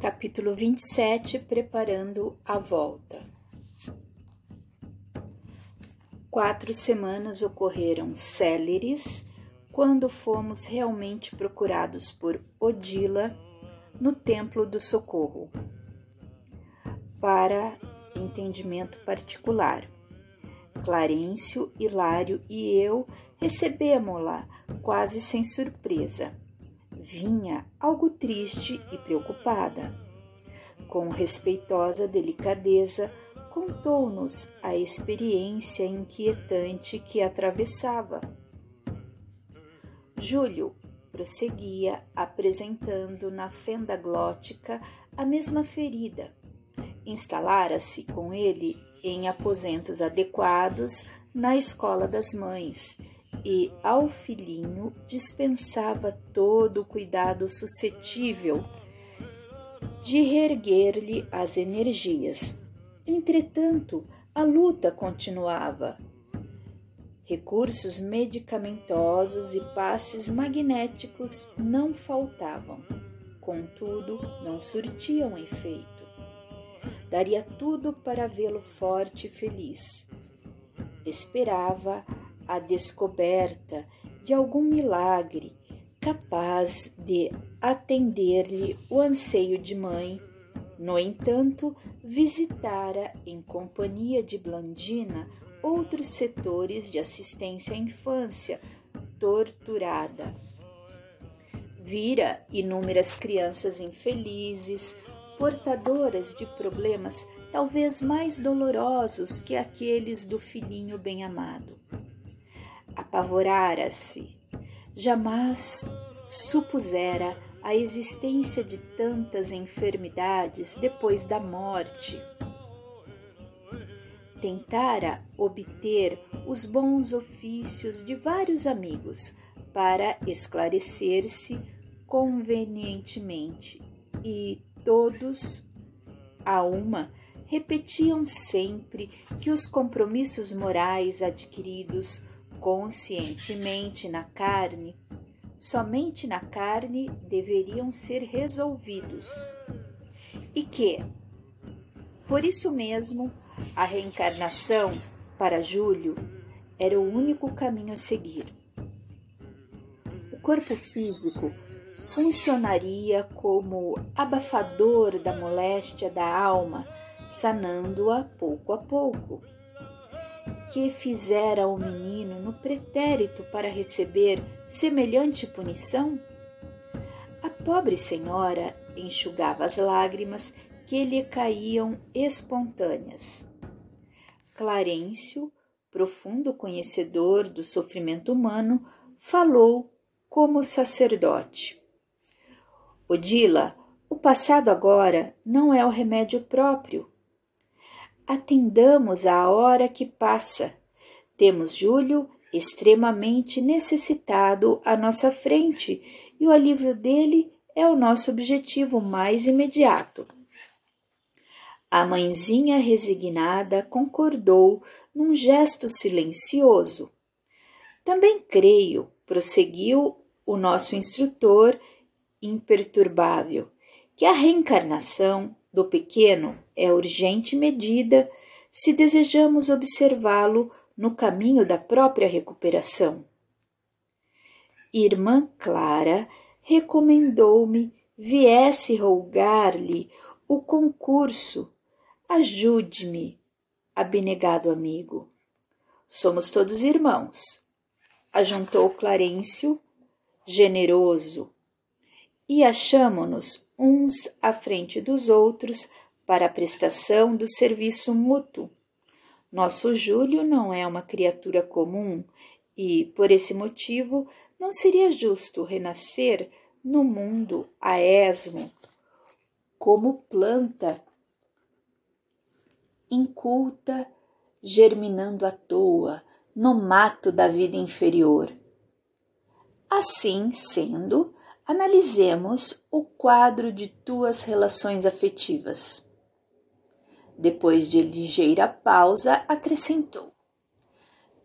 Capítulo 27 Preparando a volta. Quatro semanas ocorreram céleres quando fomos realmente procurados por Odila no Templo do Socorro. Para entendimento particular, Clarencio, Hilário e eu recebemos-la quase sem surpresa vinha algo triste e preocupada. Com respeitosa delicadeza, contou-nos a experiência inquietante que atravessava. Júlio prosseguia apresentando na fenda glótica a mesma ferida. Instalara-se com ele em aposentos adequados na escola das mães e ao filhinho dispensava todo o cuidado suscetível de reerguer-lhe as energias. Entretanto, a luta continuava. Recursos medicamentosos e passes magnéticos não faltavam, contudo, não surtiam efeito. Daria tudo para vê-lo forte e feliz. Esperava a descoberta de algum milagre capaz de atender-lhe o anseio de mãe. No entanto, visitara em companhia de Blandina outros setores de assistência à infância torturada. Vira inúmeras crianças infelizes, portadoras de problemas talvez mais dolorosos que aqueles do filhinho bem-amado apavorara-se. Jamais supusera a existência de tantas enfermidades depois da morte. Tentara obter os bons ofícios de vários amigos para esclarecer-se convenientemente, e todos, a uma, repetiam sempre que os compromissos morais adquiridos conscientemente na carne, somente na carne deveriam ser resolvidos. E que, por isso mesmo, a reencarnação, para Júlio, era o único caminho a seguir. O corpo físico funcionaria como abafador da moléstia da alma, sanando-a pouco a pouco que fizera o menino no pretérito para receber semelhante punição? A pobre senhora enxugava as lágrimas que lhe caíam espontâneas. Clarencio, profundo conhecedor do sofrimento humano, falou como sacerdote. Odila, o passado agora não é o remédio próprio atendamos à hora que passa. Temos Júlio extremamente necessitado à nossa frente e o alívio dele é o nosso objetivo mais imediato. A mãezinha resignada concordou num gesto silencioso. Também creio, prosseguiu o nosso instrutor imperturbável, que a reencarnação do pequeno é urgente medida se desejamos observá-lo no caminho da própria recuperação. Irmã Clara recomendou-me viesse rogar-lhe o concurso. Ajude-me, abnegado amigo. Somos todos irmãos, ajuntou Clarencio, generoso, e achamo-nos uns à frente dos outros para a prestação do serviço mútuo. Nosso Júlio não é uma criatura comum e, por esse motivo, não seria justo renascer no mundo a esmo como planta inculta germinando à toa no mato da vida inferior. Assim sendo, Analisemos o quadro de tuas relações afetivas. Depois de ligeira pausa, acrescentou: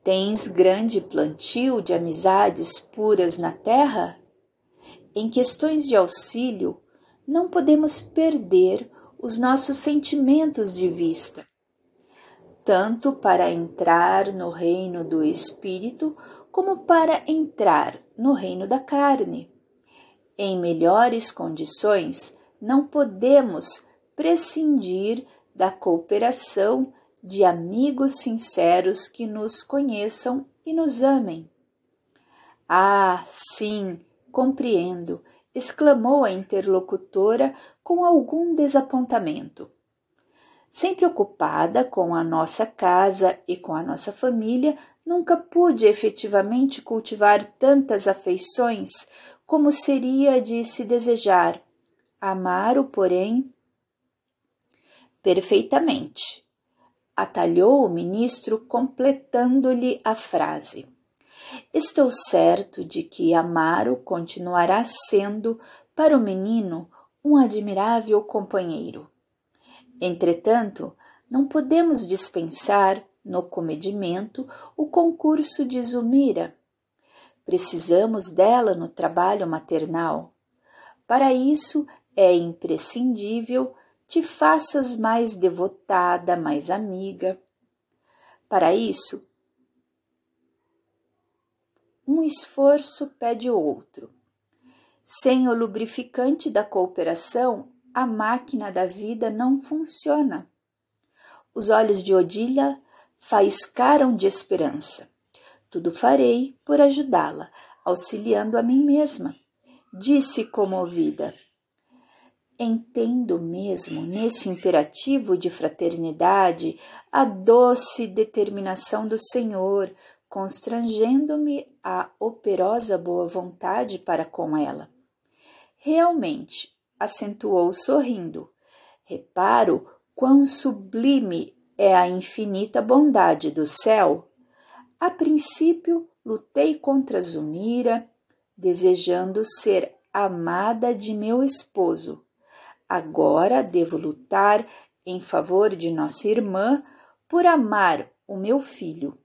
Tens grande plantio de amizades puras na terra? Em questões de auxílio, não podemos perder os nossos sentimentos de vista, tanto para entrar no reino do espírito como para entrar no reino da carne. Em melhores condições, não podemos prescindir da cooperação de amigos sinceros que nos conheçam e nos amem. Ah, sim, compreendo, exclamou a interlocutora com algum desapontamento. Sempre ocupada com a nossa casa e com a nossa família, nunca pude efetivamente cultivar tantas afeições como seria de se desejar. Amar-o, porém, perfeitamente atalhou o ministro, completando-lhe a frase. Estou certo de que Amaro continuará sendo para o menino um admirável companheiro. Entretanto, não podemos dispensar no comedimento o concurso de Zumira. Precisamos dela no trabalho maternal. Para isso é imprescindível te faças mais devotada, mais amiga. Para isso, um esforço pede outro. Sem o lubrificante da cooperação, a máquina da vida não funciona. Os olhos de Odília faiscaram de esperança. Tudo farei por ajudá-la, auxiliando a mim mesma. Disse comovida. Entendo mesmo nesse imperativo de fraternidade a doce determinação do Senhor, constrangendo-me a operosa boa vontade para com ela. Realmente, acentuou sorrindo, reparo quão sublime é a infinita bondade do céu. A princípio, lutei contra Zumira, desejando ser amada de meu esposo Agora devo lutar em favor de nossa irmã por amar o meu filho.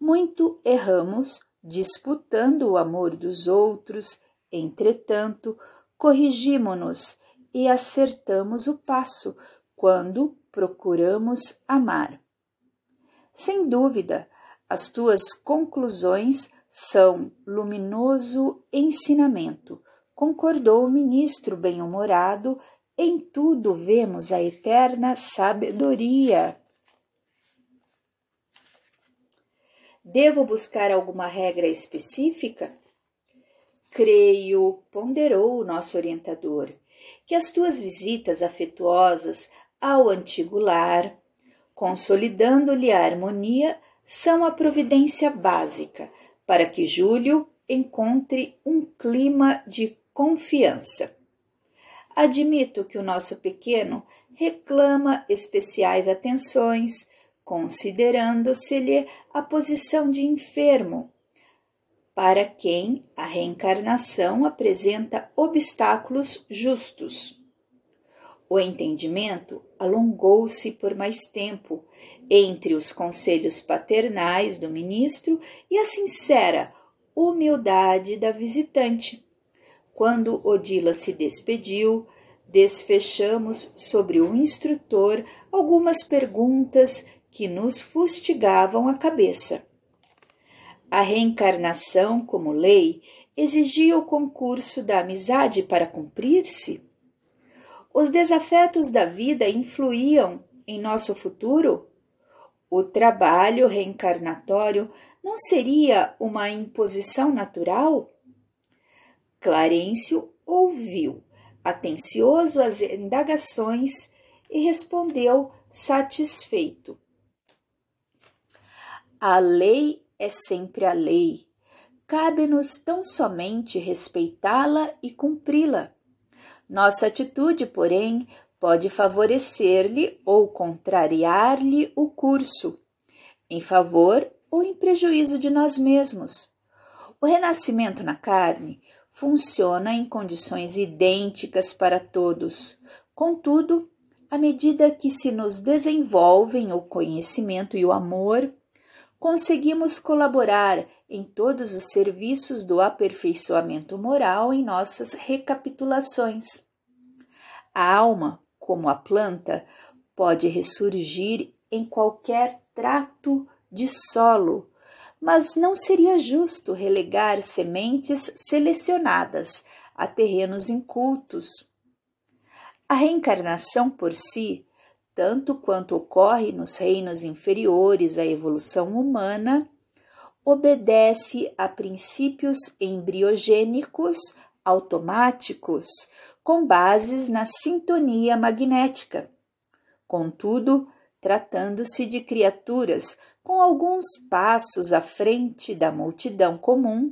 Muito erramos disputando o amor dos outros, entretanto, corrigimo-nos e acertamos o passo quando procuramos amar. Sem dúvida, as tuas conclusões são luminoso ensinamento concordou o ministro bem-humorado, em tudo vemos a eterna sabedoria. Devo buscar alguma regra específica? Creio, ponderou o nosso orientador, que as tuas visitas afetuosas ao antigo lar, consolidando-lhe a harmonia, são a providência básica para que Júlio encontre um clima de confiança. Admito que o nosso pequeno reclama especiais atenções, considerando-se-lhe a posição de enfermo, para quem a reencarnação apresenta obstáculos justos. O entendimento alongou-se por mais tempo entre os conselhos paternais do ministro e a sincera humildade da visitante. Quando Odila se despediu, desfechamos sobre o instrutor algumas perguntas que nos fustigavam a cabeça. A reencarnação, como lei, exigia o concurso da amizade para cumprir-se? Os desafetos da vida influíam em nosso futuro? O trabalho reencarnatório não seria uma imposição natural? Clarencio ouviu, atencioso às indagações, e respondeu satisfeito. A lei é sempre a lei. Cabe-nos tão somente respeitá-la e cumpri-la. Nossa atitude, porém, pode favorecer-lhe ou contrariar-lhe o curso, em favor ou em prejuízo de nós mesmos. O renascimento na carne funciona em condições idênticas para todos. Contudo, à medida que se nos desenvolvem o conhecimento e o amor, conseguimos colaborar em todos os serviços do aperfeiçoamento moral em nossas recapitulações. A alma, como a planta, pode ressurgir em qualquer trato de solo, mas não seria justo relegar sementes selecionadas a terrenos incultos. A reencarnação por si, tanto quanto ocorre nos reinos inferiores à evolução humana, obedece a princípios embriogênicos automáticos com bases na sintonia magnética. Contudo, tratando-se de criaturas com alguns passos à frente da multidão comum,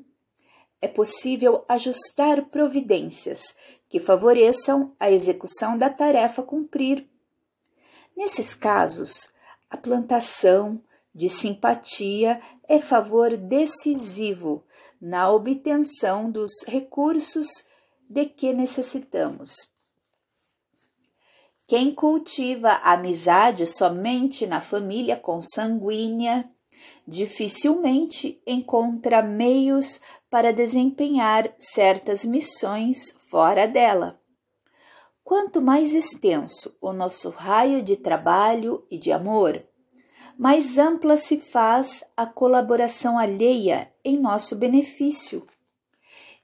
é possível ajustar providências que favoreçam a execução da tarefa a cumprir. Nesses casos, a plantação de simpatia é favor decisivo na obtenção dos recursos de que necessitamos. Quem cultiva a amizade somente na família consanguínea dificilmente encontra meios para desempenhar certas missões fora dela. Quanto mais extenso o nosso raio de trabalho e de amor, mais ampla se faz a colaboração alheia em nosso benefício.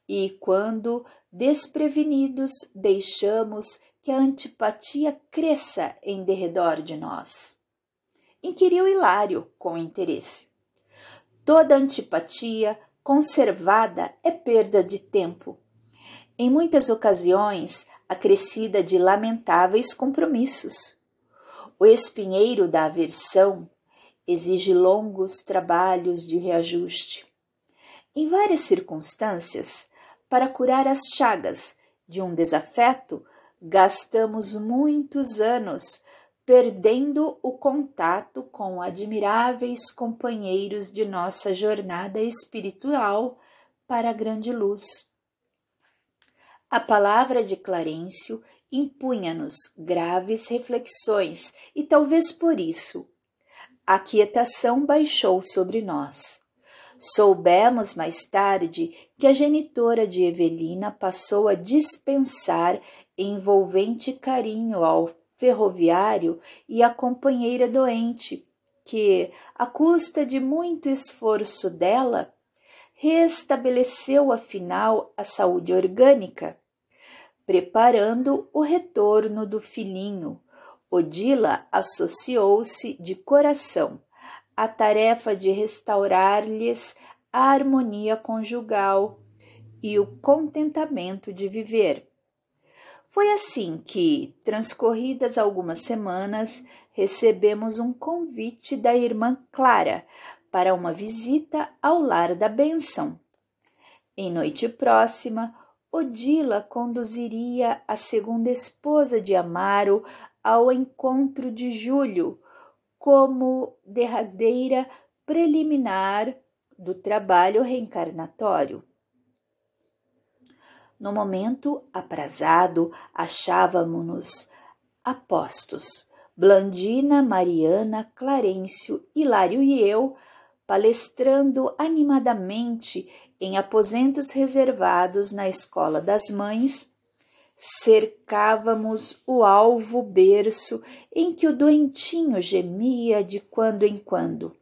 E quando desprevenidos deixamos que a antipatia cresça em derredor de nós? Inquiriu Hilário com interesse. Toda antipatia conservada é perda de tempo. Em muitas ocasiões, acrescida de lamentáveis compromissos. O espinheiro da aversão exige longos trabalhos de reajuste. Em várias circunstâncias, para curar as chagas de um desafeto, gastamos muitos anos perdendo o contato com admiráveis companheiros de nossa jornada espiritual para a grande luz. A palavra de Clarencio impunha-nos graves reflexões e talvez por isso a quietação baixou sobre nós. Soubemos mais tarde que a genitora de Evelina passou a dispensar envolvente carinho ao ferroviário e à companheira doente, que, à custa de muito esforço dela, restabeleceu afinal a saúde orgânica, preparando o retorno do filhinho, Odila associou-se de coração à tarefa de restaurar-lhes a harmonia conjugal e o contentamento de viver. Foi assim que, transcorridas algumas semanas, recebemos um convite da irmã Clara para uma visita ao lar da bênção. Em noite próxima, Odila conduziria a segunda esposa de Amaro ao encontro de julho como derradeira preliminar do trabalho reencarnatório. No momento aprazado, achávamos-nos apostos. Blandina, Mariana, Clarencio, Hilário e eu, palestrando animadamente em aposentos reservados na Escola das Mães, cercávamos o alvo berço em que o doentinho gemia de quando em quando.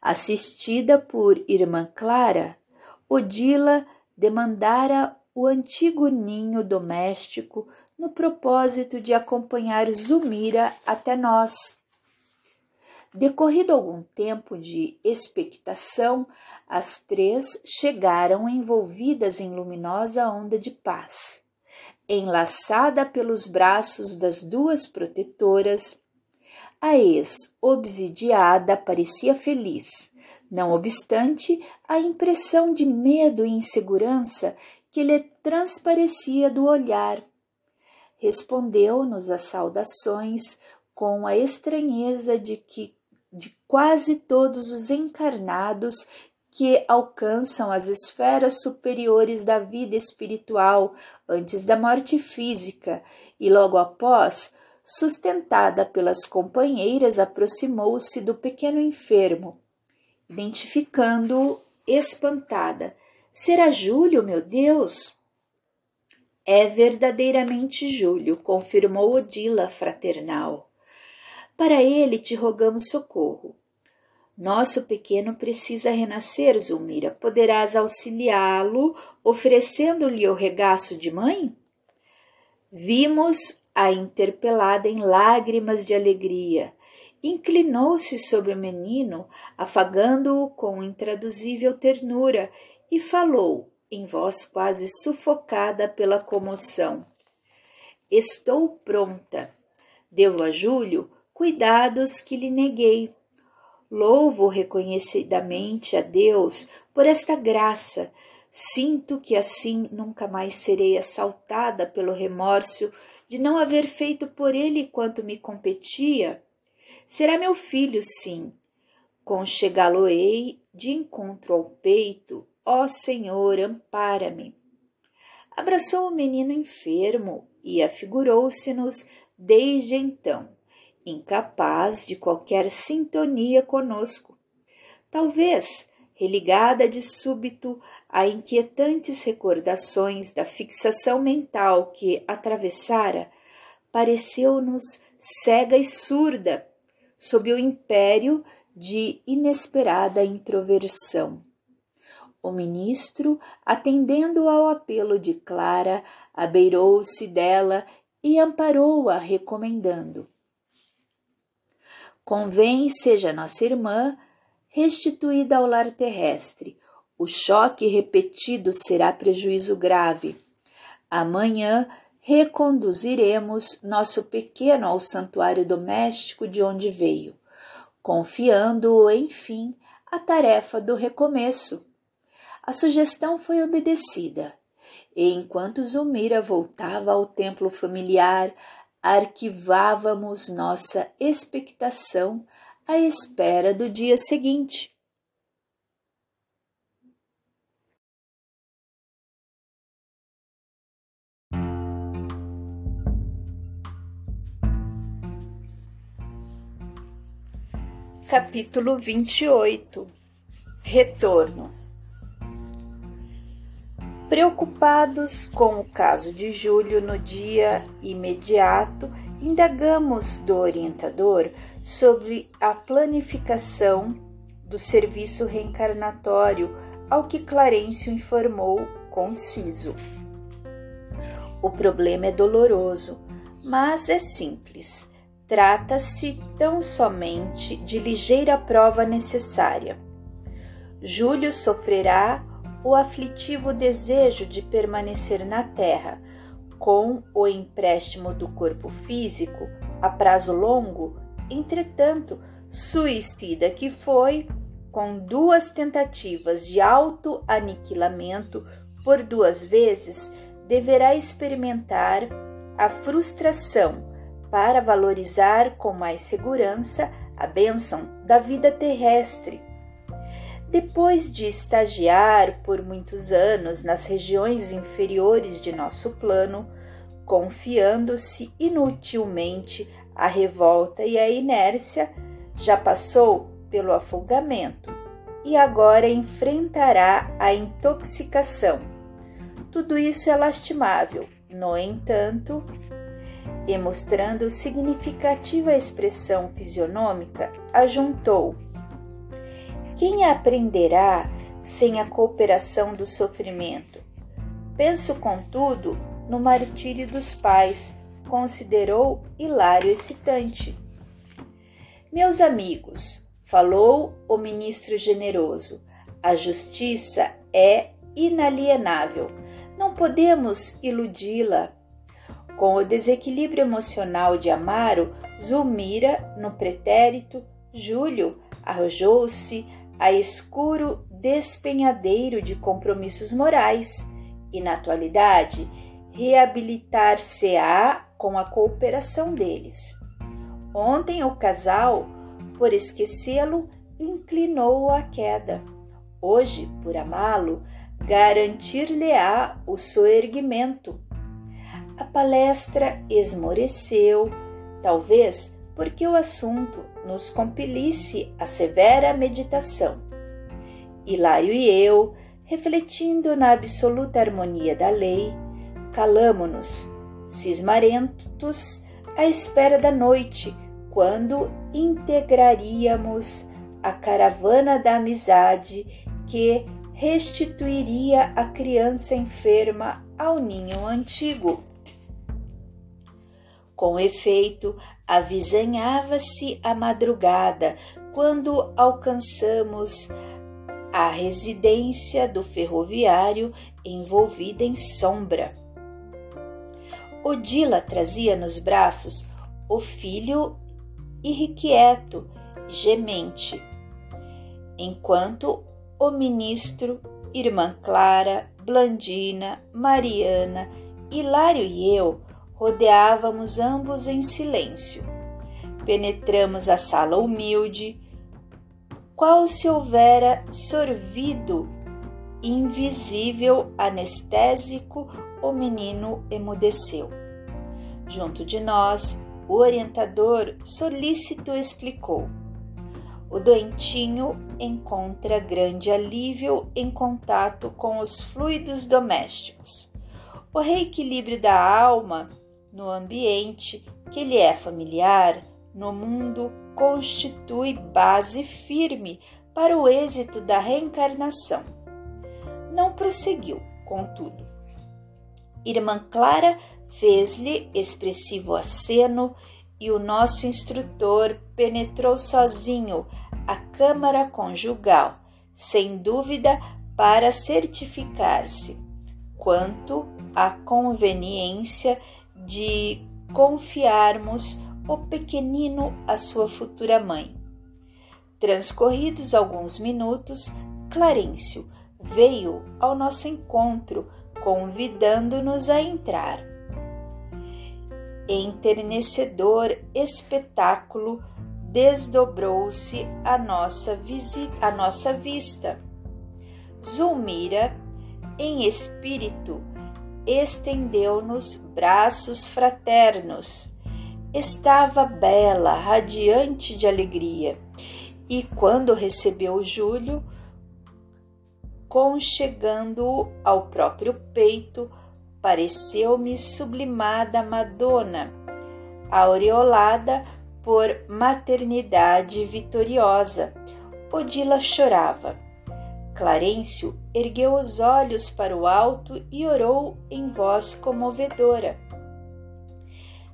Assistida por irmã Clara, Odila demandara o antigo ninho doméstico no propósito de acompanhar Zumira até nós. Decorrido algum tempo de expectação, as três chegaram envolvidas em luminosa onda de paz enlaçada pelos braços das duas protetoras, a ex-obsidiada parecia feliz, não obstante a impressão de medo e insegurança que lhe transparecia do olhar. Respondeu-nos às saudações com a estranheza de que de quase todos os encarnados que alcançam as esferas superiores da vida espiritual antes da morte física e logo após, sustentada pelas companheiras, aproximou-se do pequeno enfermo, identificando-o espantada. Será Júlio, meu Deus? É verdadeiramente Júlio, confirmou Odila fraternal. Para ele te rogamos socorro. Nosso pequeno precisa renascer, Zulmira. Poderás auxiliá-lo, oferecendo-lhe o regaço de mãe? Vimos a interpelada em lágrimas de alegria. Inclinou-se sobre o menino, afagando-o com intraduzível ternura, e falou, em voz quase sufocada pela comoção. Estou pronta. Devo a Júlio cuidados que lhe neguei. Louvo reconhecidamente a Deus por esta graça. Sinto que assim nunca mais serei assaltada pelo remorso de não haver feito por ele quanto me competia. Será meu filho, sim. Conchegá-lo-ei de encontro ao peito Ó Senhor, ampara-me. Abraçou o menino enfermo e afigurou-se-nos desde então, incapaz de qualquer sintonia conosco. Talvez, religada de súbito a inquietantes recordações da fixação mental que atravessara, pareceu-nos cega e surda sob o império de inesperada introversão. O ministro, atendendo ao apelo de Clara, abeirou-se dela e amparou-a, recomendando: Convém seja nossa irmã restituída ao lar terrestre. O choque repetido será prejuízo grave. Amanhã reconduziremos nosso pequeno ao santuário doméstico de onde veio, confiando-o, enfim, à tarefa do recomeço. A sugestão foi obedecida, e enquanto Zulmira voltava ao templo familiar, arquivávamos nossa expectação à espera do dia seguinte. Capítulo 28 Retorno Preocupados com o caso de Júlio no dia imediato, indagamos do orientador sobre a planificação do serviço reencarnatório, ao que Clarencio informou conciso. O problema é doloroso, mas é simples. Trata-se tão somente de ligeira prova necessária. Júlio sofrerá o aflitivo desejo de permanecer na Terra, com o empréstimo do corpo físico a prazo longo, entretanto, suicida que foi, com duas tentativas de auto-aniquilamento por duas vezes, deverá experimentar a frustração para valorizar com mais segurança a bênção da vida terrestre depois de estagiar por muitos anos nas regiões inferiores de nosso plano, confiando-se inutilmente à revolta e à inércia, já passou pelo afogamento e agora enfrentará a intoxicação. Tudo isso é lastimável, no entanto, e mostrando significativa expressão fisionômica, ajuntou quem aprenderá sem a cooperação do sofrimento? Penso, contudo, no martírio dos pais, considerou Hilário excitante. Meus amigos, falou o ministro generoso, a justiça é inalienável. Não podemos iludi-la. Com o desequilíbrio emocional de Amaro, Zulmira, no pretérito, Júlio arrojou-se a escuro despenhadeiro de compromissos morais e, na atualidade, reabilitar-se-á com a cooperação deles. Ontem o casal, por esquecê-lo, inclinou-o à queda. Hoje, por amá-lo, garantir-lhe-á o soerguimento. A palestra esmoreceu, talvez porque o assunto nos compelisse a severa meditação. Hilário e eu, refletindo na absoluta harmonia da lei, calamo-nos, cismarentos, à espera da noite, quando integraríamos a caravana da amizade que restituiria a criança enferma ao ninho antigo. Com efeito, avizinhava-se a madrugada quando alcançamos a residência do ferroviário envolvida em sombra. Odila trazia nos braços o filho irrequieto, gemente, enquanto o ministro, irmã Clara, Blandina, Mariana, Hilário e eu rodeávamos ambos em silêncio. Penetramos a sala humilde, qual se houvera sorvido invisível anestésico, o menino emudeceu. Junto de nós, o orientador solícito explicou. O doentinho encontra grande alívio em contato com os fluidos domésticos. O reequilíbrio da alma no ambiente que lhe é familiar no mundo constitui base firme para o êxito da reencarnação. Não prosseguiu, contudo. Irmã Clara fez-lhe expressivo aceno e o nosso instrutor penetrou sozinho a câmara conjugal, sem dúvida para certificar-se quanto à conveniência de confiarmos o pequenino à sua futura mãe. Transcorridos alguns minutos, Clarencio veio ao nosso encontro, convidando-nos a entrar. Enternecedor espetáculo desdobrou-se a nossa visita, a nossa vista. Zulmira, em espírito, estendeu-nos braços fraternos estava bela, radiante de alegria, e quando recebeu Júlio, conchegando-o ao próprio peito, pareceu-me sublimada Madonna, aureolada por maternidade vitoriosa. Odila chorava. Clarencio ergueu os olhos para o alto e orou em voz comovedora.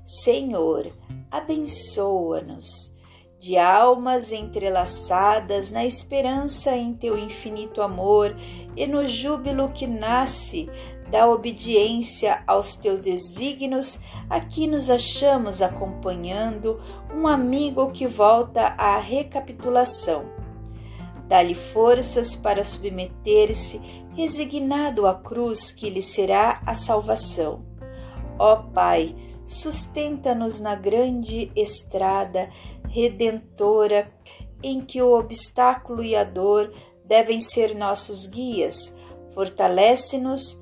Senhor, abençoa-nos de almas entrelaçadas na esperança em teu infinito amor e no júbilo que nasce da obediência aos teus desígnios, aqui nos achamos acompanhando um amigo que volta à recapitulação. Dá-lhe forças para submeter-se, resignado à cruz que lhe será a salvação. Ó Pai, sustenta-nos na grande estrada redentora em que o obstáculo e a dor devem ser nossos guias. Fortalece-nos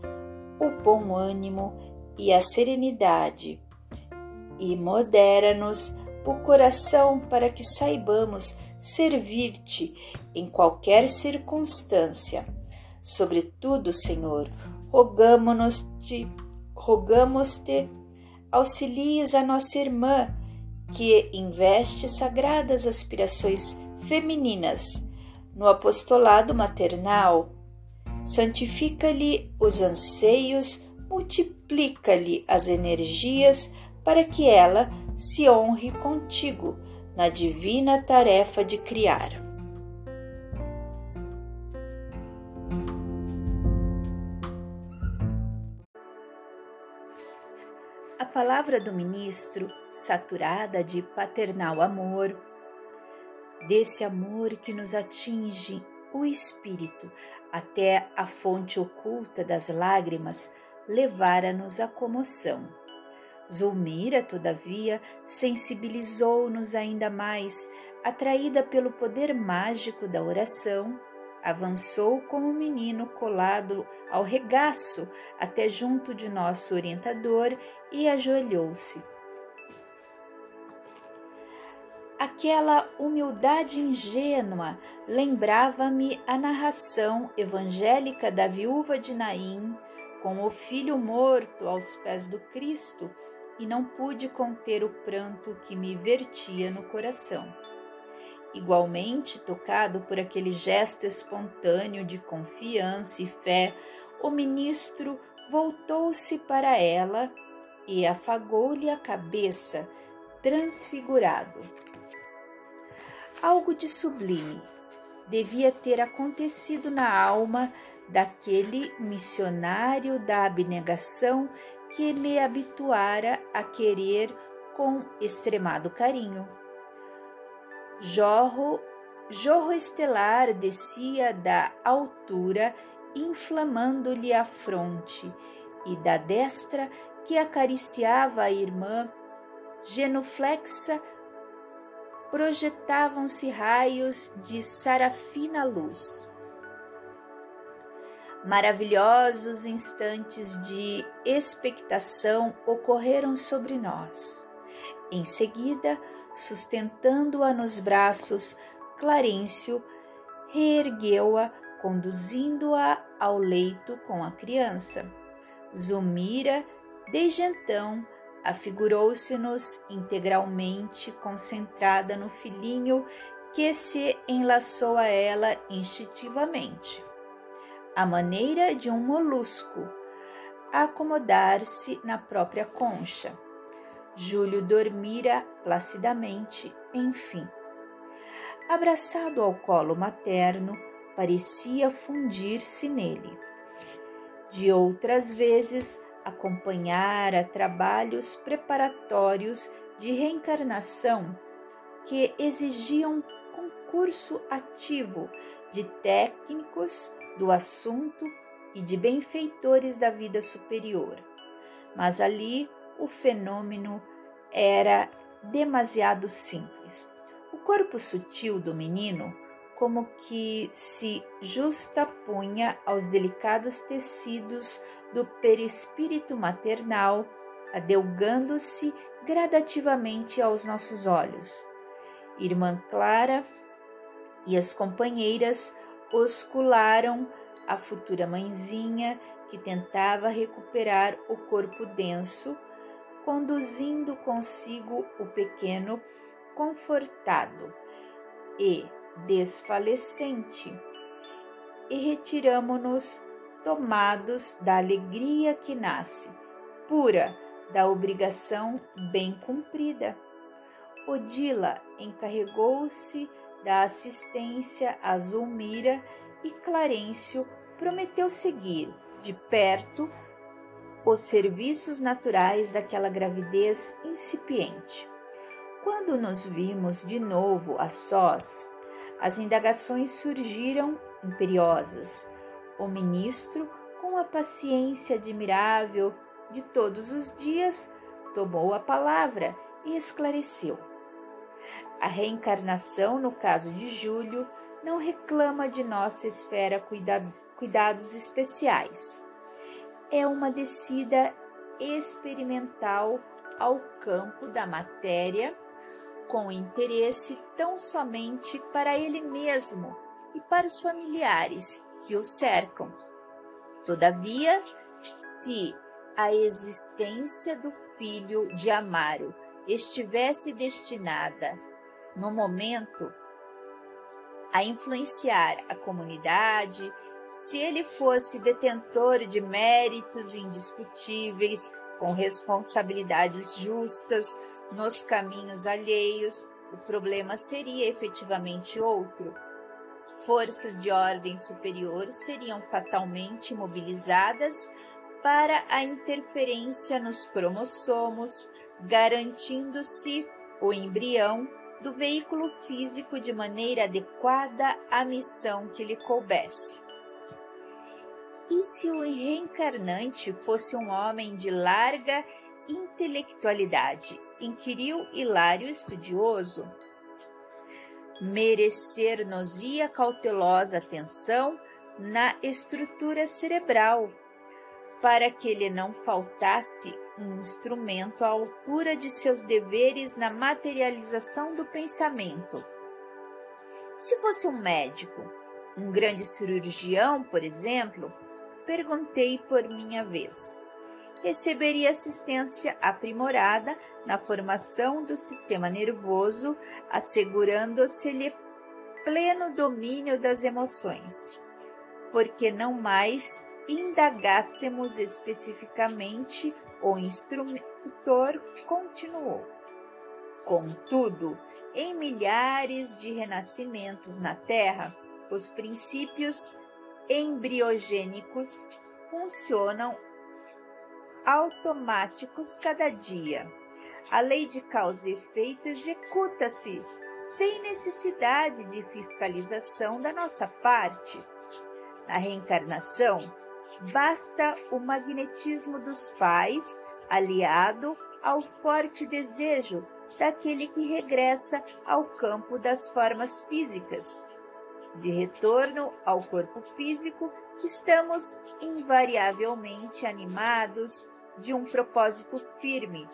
o bom ânimo e a serenidade, e modera-nos o coração para que saibamos servir-te em qualquer circunstância. Sobretudo, Senhor, rogamos-te, rogamos-te auxilies a nossa irmã, que investe sagradas aspirações femininas no apostolado maternal. Santifica-lhe os anseios, multiplica-lhe as energias para que ela se honre contigo na divina tarefa de criar. palavra do ministro, saturada de paternal amor, desse amor que nos atinge o espírito até a fonte oculta das lágrimas, levara-nos à comoção. Zulmira, todavia, sensibilizou-nos ainda mais, atraída pelo poder mágico da oração avançou como um menino colado ao regaço até junto de nosso orientador e ajoelhou-se. Aquela humildade ingênua lembrava-me a narração evangélica da viúva de Naim com o filho morto aos pés do Cristo e não pude conter o pranto que me vertia no coração. Igualmente tocado por aquele gesto espontâneo de confiança e fé, o ministro voltou-se para ela e afagou-lhe a cabeça, transfigurado. Algo de sublime devia ter acontecido na alma daquele missionário da abnegação que me habituara a querer com extremado carinho. Jorro, jorro estelar descia da altura, inflamando-lhe a fronte, e da destra que acariciava a irmã, genuflexa, projetavam-se raios de sarafina luz. Maravilhosos instantes de expectação ocorreram sobre nós. Em seguida, sustentando-a nos braços, Clarencio reergueu-a, conduzindo-a ao leito com a criança. Zulmira, desde então, afigurou-se-nos integralmente concentrada no filhinho que se enlaçou a ela instintivamente à maneira de um molusco, acomodar-se na própria concha. Júlio dormira placidamente, enfim. Abraçado ao colo materno, parecia fundir-se nele. De outras vezes, acompanhara trabalhos preparatórios de reencarnação que exigiam concurso ativo de técnicos do assunto e de benfeitores da vida superior. Mas ali o fenômeno era demasiado simples. O corpo sutil do menino, como que se justapunha aos delicados tecidos do perispírito maternal, adelgando-se gradativamente aos nossos olhos. Irmã Clara e as companheiras oscularam a futura mãezinha que tentava recuperar o corpo denso, conduzindo consigo o pequeno confortado e desfalecente. E retiramo-nos tomados da alegria que nasce, pura da obrigação bem cumprida. Odila encarregou-se da assistência a Zulmira e Clarencio prometeu seguir de perto os serviços naturais daquela gravidez incipiente. Quando nos vimos de novo a sós, as indagações surgiram imperiosas. O ministro, com a paciência admirável de todos os dias, tomou a palavra e esclareceu. A reencarnação, no caso de Júlio, não reclama de nossa esfera cuida cuidados especiais. É uma descida experimental ao campo da matéria, com interesse tão somente para ele mesmo e para os familiares que o cercam. Todavia, se a existência do filho de Amaro estivesse destinada no momento, a influenciar a comunidade, se ele fosse detentor de méritos indiscutíveis, com responsabilidades justas nos caminhos alheios, o problema seria efetivamente outro. Forças de ordem superior seriam fatalmente mobilizadas para a interferência nos cromossomos, garantindo-se o embrião do veículo físico de maneira adequada à missão que lhe coubesse. E se o reencarnante fosse um homem de larga intelectualidade? inquiriu Hilário estudioso. Merecer-nos-ia cautelosa atenção na estrutura cerebral, para que lhe não faltasse um instrumento à altura de seus deveres na materialização do pensamento. Se fosse um médico, um grande cirurgião, por exemplo, perguntei por minha vez. Receberia assistência aprimorada na formação do sistema nervoso, assegurando-se-lhe pleno domínio das emoções, porque não mais indagássemos especificamente, o instrutor continuou. Contudo, em milhares de renascimentos na Terra, os princípios embriogênicos funcionam automáticos cada dia. A lei de causa e efeito executa-se sem necessidade de fiscalização da nossa parte. Na reencarnação, basta o magnetismo dos pais aliado ao forte desejo daquele que regressa ao campo das formas físicas. De retorno ao corpo físico, estamos invariavelmente animados de um propósito firme,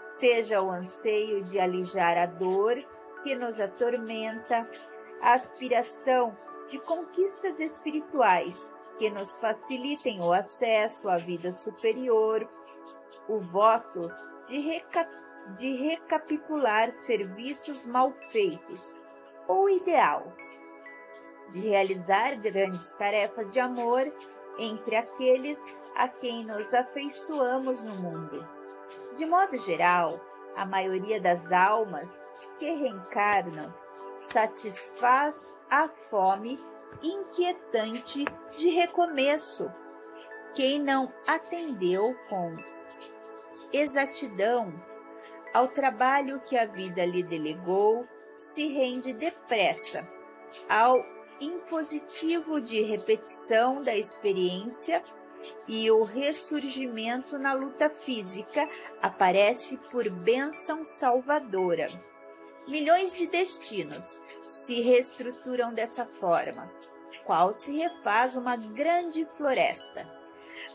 seja o anseio de alijar a dor que nos atormenta, a aspiração de conquistas espirituais que nos facilitem o acesso à vida superior, o voto de, reca de recapitular serviços mal feitos, ou ideal de realizar grandes tarefas de amor entre aqueles a quem nos afeiçoamos no mundo. De modo geral, a maioria das almas que reencarnam satisfaz a fome inquietante de recomeço. Quem não atendeu com exatidão ao trabalho que a vida lhe delegou se rende depressa ao impositivo de repetição da experiência e o ressurgimento na luta física aparece por bênção salvadora. Milhões de destinos se reestruturam dessa forma, qual se refaz uma grande floresta.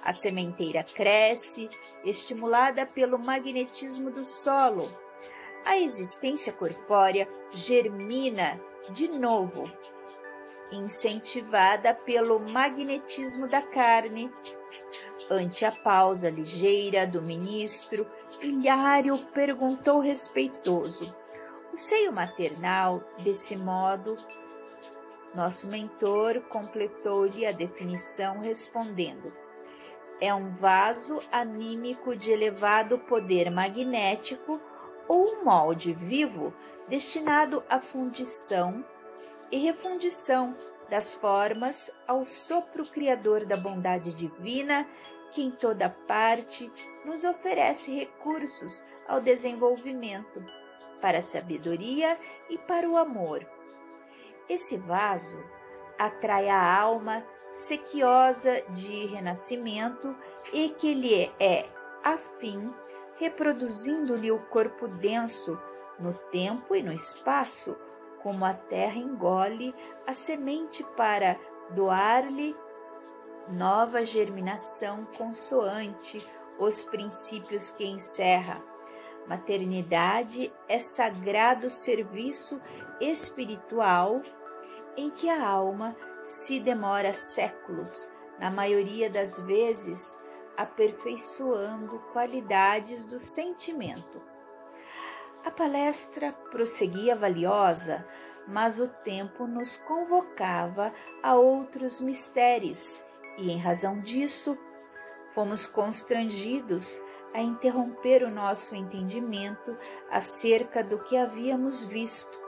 A sementeira cresce, estimulada pelo magnetismo do solo. A existência corpórea germina de novo incentivada pelo magnetismo da carne. Ante a pausa ligeira do ministro, Ilhário perguntou respeitoso: O seio maternal, desse modo? Nosso mentor completou-lhe a definição, respondendo: É um vaso anímico de elevado poder magnético ou um molde vivo destinado à fundição e refundição das formas ao sopro criador da bondade divina que em toda parte nos oferece recursos ao desenvolvimento, para a sabedoria e para o amor. Esse vaso atrai a alma sequiosa de renascimento e que lhe é afim, reproduzindo-lhe o corpo denso no tempo e no espaço, como a terra engole a semente para doar-lhe nova germinação consoante os princípios que encerra. Maternidade é sagrado serviço espiritual em que a alma se demora séculos, na maioria das vezes aperfeiçoando qualidades do sentimento. A palestra prosseguia valiosa, mas o tempo nos convocava a outros mistérios e, em razão disso, fomos constrangidos a interromper o nosso entendimento acerca do que havíamos visto